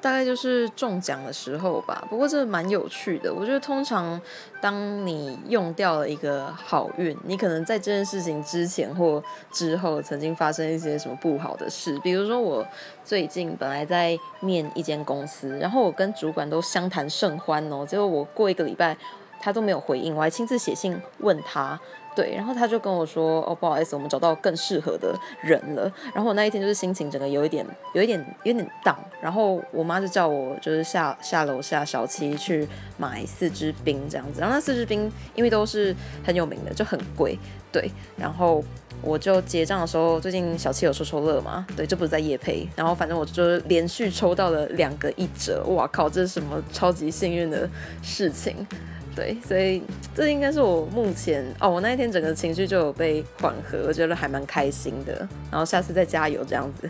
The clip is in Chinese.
大概就是中奖的时候吧。不过这蛮有趣的，我觉得通常当你用掉了一个好运，你可能在这件事情之前或之后曾经发生一些什么不好的事。比如说我最近本来在面一间公司，然后我跟主管都相谈甚欢哦，结果我过一个礼拜他都没有回应，我还亲自写信问他。对，然后他就跟我说：“哦，不好意思，我们找到更适合的人了。”然后我那一天就是心情整个有一点、有一点、有点荡。然后我妈就叫我就是下下楼下小七去买四支冰这样子。然后那四支冰因为都是很有名的，就很贵。对，然后我就结账的时候，最近小七有抽抽乐嘛？对，这不是在夜配。然后反正我就连续抽到了两个一折。哇靠，这是什么超级幸运的事情？对，所以这应该是我目前哦，我那一天整个情绪就有被缓和，我觉得还蛮开心的。然后下次再加油这样子。